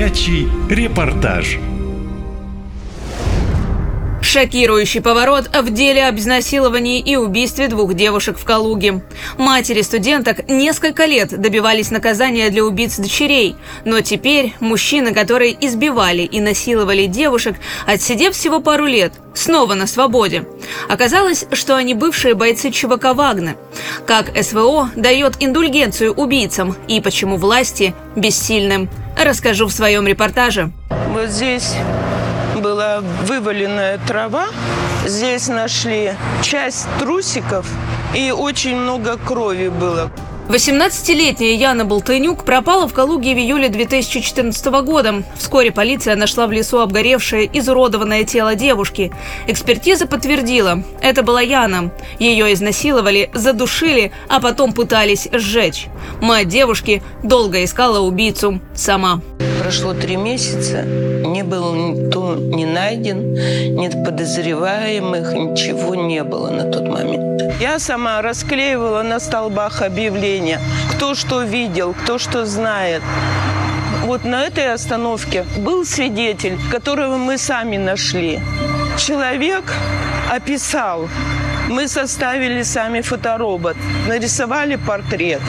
Горячий репортаж. Шокирующий поворот в деле об изнасиловании и убийстве двух девушек в Калуге. Матери студенток несколько лет добивались наказания для убийц дочерей, но теперь мужчины, которые избивали и насиловали девушек, отсидев всего пару лет, снова на свободе. Оказалось, что они бывшие бойцы ЧВК «Вагнер». Как СВО дает индульгенцию убийцам и почему власти бессильным, расскажу в своем репортаже. Вот здесь была вываленная трава. Здесь нашли часть трусиков и очень много крови было. 18-летняя Яна Болтынюк пропала в Калуге в июле 2014 года. Вскоре полиция нашла в лесу обгоревшее, изуродованное тело девушки. Экспертиза подтвердила, это была Яна. Ее изнасиловали, задушили, а потом пытались сжечь. Мать девушки долго искала убийцу сама. Прошло три месяца, не был никто не найден, нет подозреваемых, ничего не было на тот момент. Я сама расклеивала на столбах объявления, кто что видел, кто что знает. Вот на этой остановке был свидетель, которого мы сами нашли. Человек описал. Мы составили сами фоторобот, нарисовали портрет.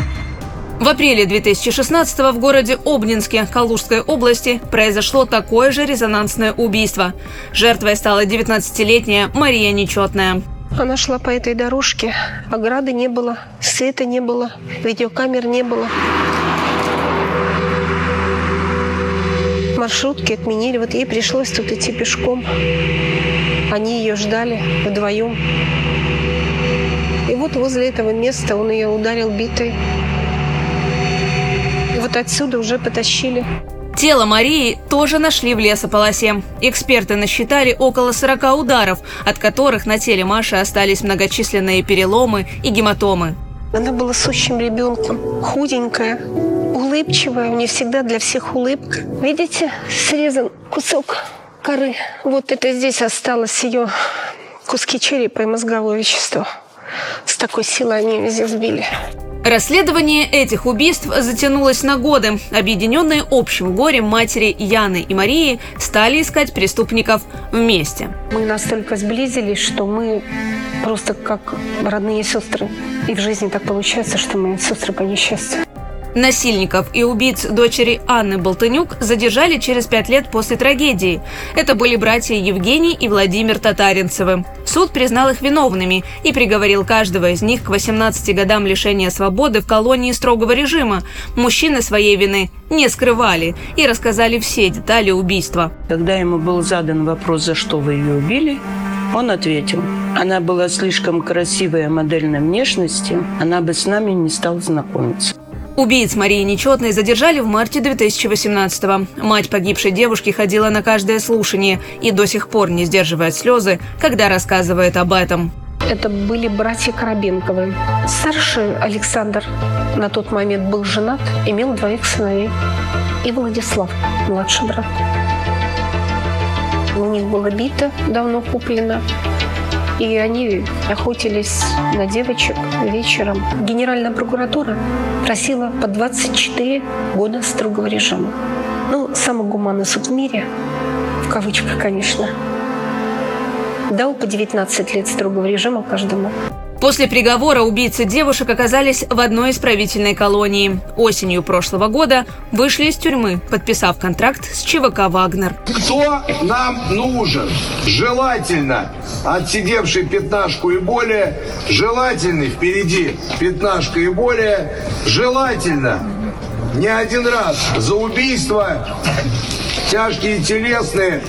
В апреле 2016 в городе Обнинске Калужской области произошло такое же резонансное убийство. Жертвой стала 19-летняя Мария Нечетная. Она шла по этой дорожке, ограды не было, света не было, видеокамер не было. Маршрутки отменили, вот ей пришлось тут идти пешком. Они ее ждали вдвоем. И вот возле этого места он ее ударил битой вот отсюда уже потащили. Тело Марии тоже нашли в лесополосе. Эксперты насчитали около 40 ударов, от которых на теле Маши остались многочисленные переломы и гематомы. Она была сущим ребенком, худенькая, улыбчивая, у нее всегда для всех улыбка. Видите, срезан кусок коры. Вот это здесь осталось ее куски черепа и мозговое вещество. С такой силой они ее здесь сбили. Расследование этих убийств затянулось на годы. Объединенные общим горем матери Яны и Марии стали искать преступников вместе. Мы настолько сблизились, что мы просто как родные сестры. И в жизни так получается, что мы сестры по несчастью. Насильников и убийц дочери Анны Болтынюк задержали через пять лет после трагедии. Это были братья Евгений и Владимир Татаринцевы. Суд признал их виновными и приговорил каждого из них к 18 годам лишения свободы в колонии строгого режима. Мужчины своей вины не скрывали и рассказали все детали убийства. Когда ему был задан вопрос, за что вы ее убили, он ответил, она была слишком красивая модельной внешности, она бы с нами не стала знакомиться. Убийц Марии Нечетной задержали в марте 2018-го. Мать погибшей девушки ходила на каждое слушание и до сих пор не сдерживает слезы, когда рассказывает об этом. Это были братья Коробенковы. Старший Александр на тот момент был женат, имел двоих сыновей. И Владислав, младший брат. У них была бита, давно куплена. И они охотились на девочек вечером. Генеральная прокуратура просила по 24 года строгого режима. Ну, самый гуманный суд в мире, в кавычках, конечно, дал по 19 лет строгого режима каждому. После приговора убийцы девушек оказались в одной исправительной колонии. Осенью прошлого года вышли из тюрьмы, подписав контракт с ЧВК «Вагнер». Кто нам нужен? Желательно отсидевший пятнашку и более, желательный впереди пятнашка и более, желательно не один раз за убийство, тяжкие телесные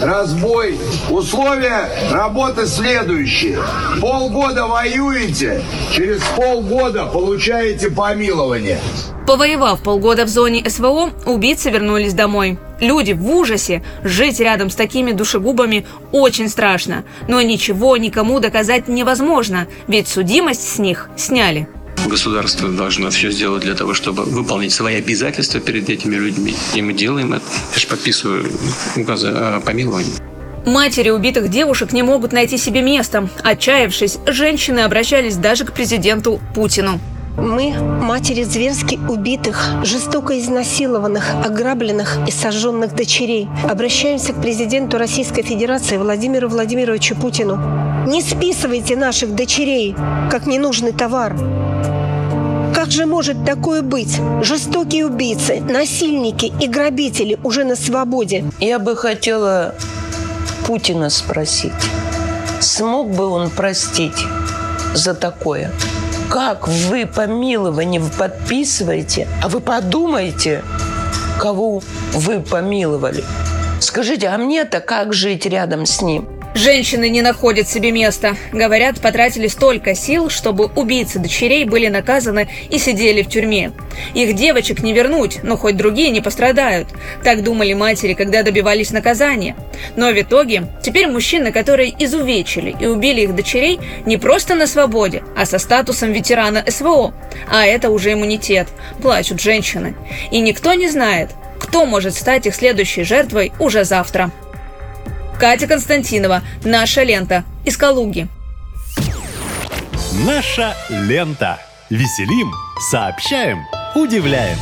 разбой. Условия работы следующие. Полгода воюете, через полгода получаете помилование. Повоевав полгода в зоне СВО, убийцы вернулись домой. Люди в ужасе. Жить рядом с такими душегубами очень страшно. Но ничего никому доказать невозможно, ведь судимость с них сняли. Государство должно все сделать для того, чтобы выполнить свои обязательства перед этими людьми. И мы делаем это. Я же подписываю указы о помиловании. Матери убитых девушек не могут найти себе места. Отчаявшись, женщины обращались даже к президенту Путину. Мы, матери зверски убитых, жестоко изнасилованных, ограбленных и сожженных дочерей, обращаемся к президенту Российской Федерации Владимиру Владимировичу Путину. Не списывайте наших дочерей, как ненужный товар. Как же может такое быть? Жестокие убийцы, насильники и грабители уже на свободе. Я бы хотела Путина спросить, смог бы он простить за такое? Как вы помилование подписываете, а вы подумайте, кого вы помиловали. Скажите, а мне-то как жить рядом с ним? Женщины не находят себе места. Говорят, потратили столько сил, чтобы убийцы дочерей были наказаны и сидели в тюрьме. Их девочек не вернуть, но хоть другие не пострадают. Так думали матери, когда добивались наказания. Но в итоге теперь мужчины, которые изувечили и убили их дочерей, не просто на свободе, а со статусом ветерана СВО. А это уже иммунитет. Плачут женщины. И никто не знает, кто может стать их следующей жертвой уже завтра. Катя Константинова. Наша лента. Из Калуги. Наша лента. Веселим, сообщаем, удивляем.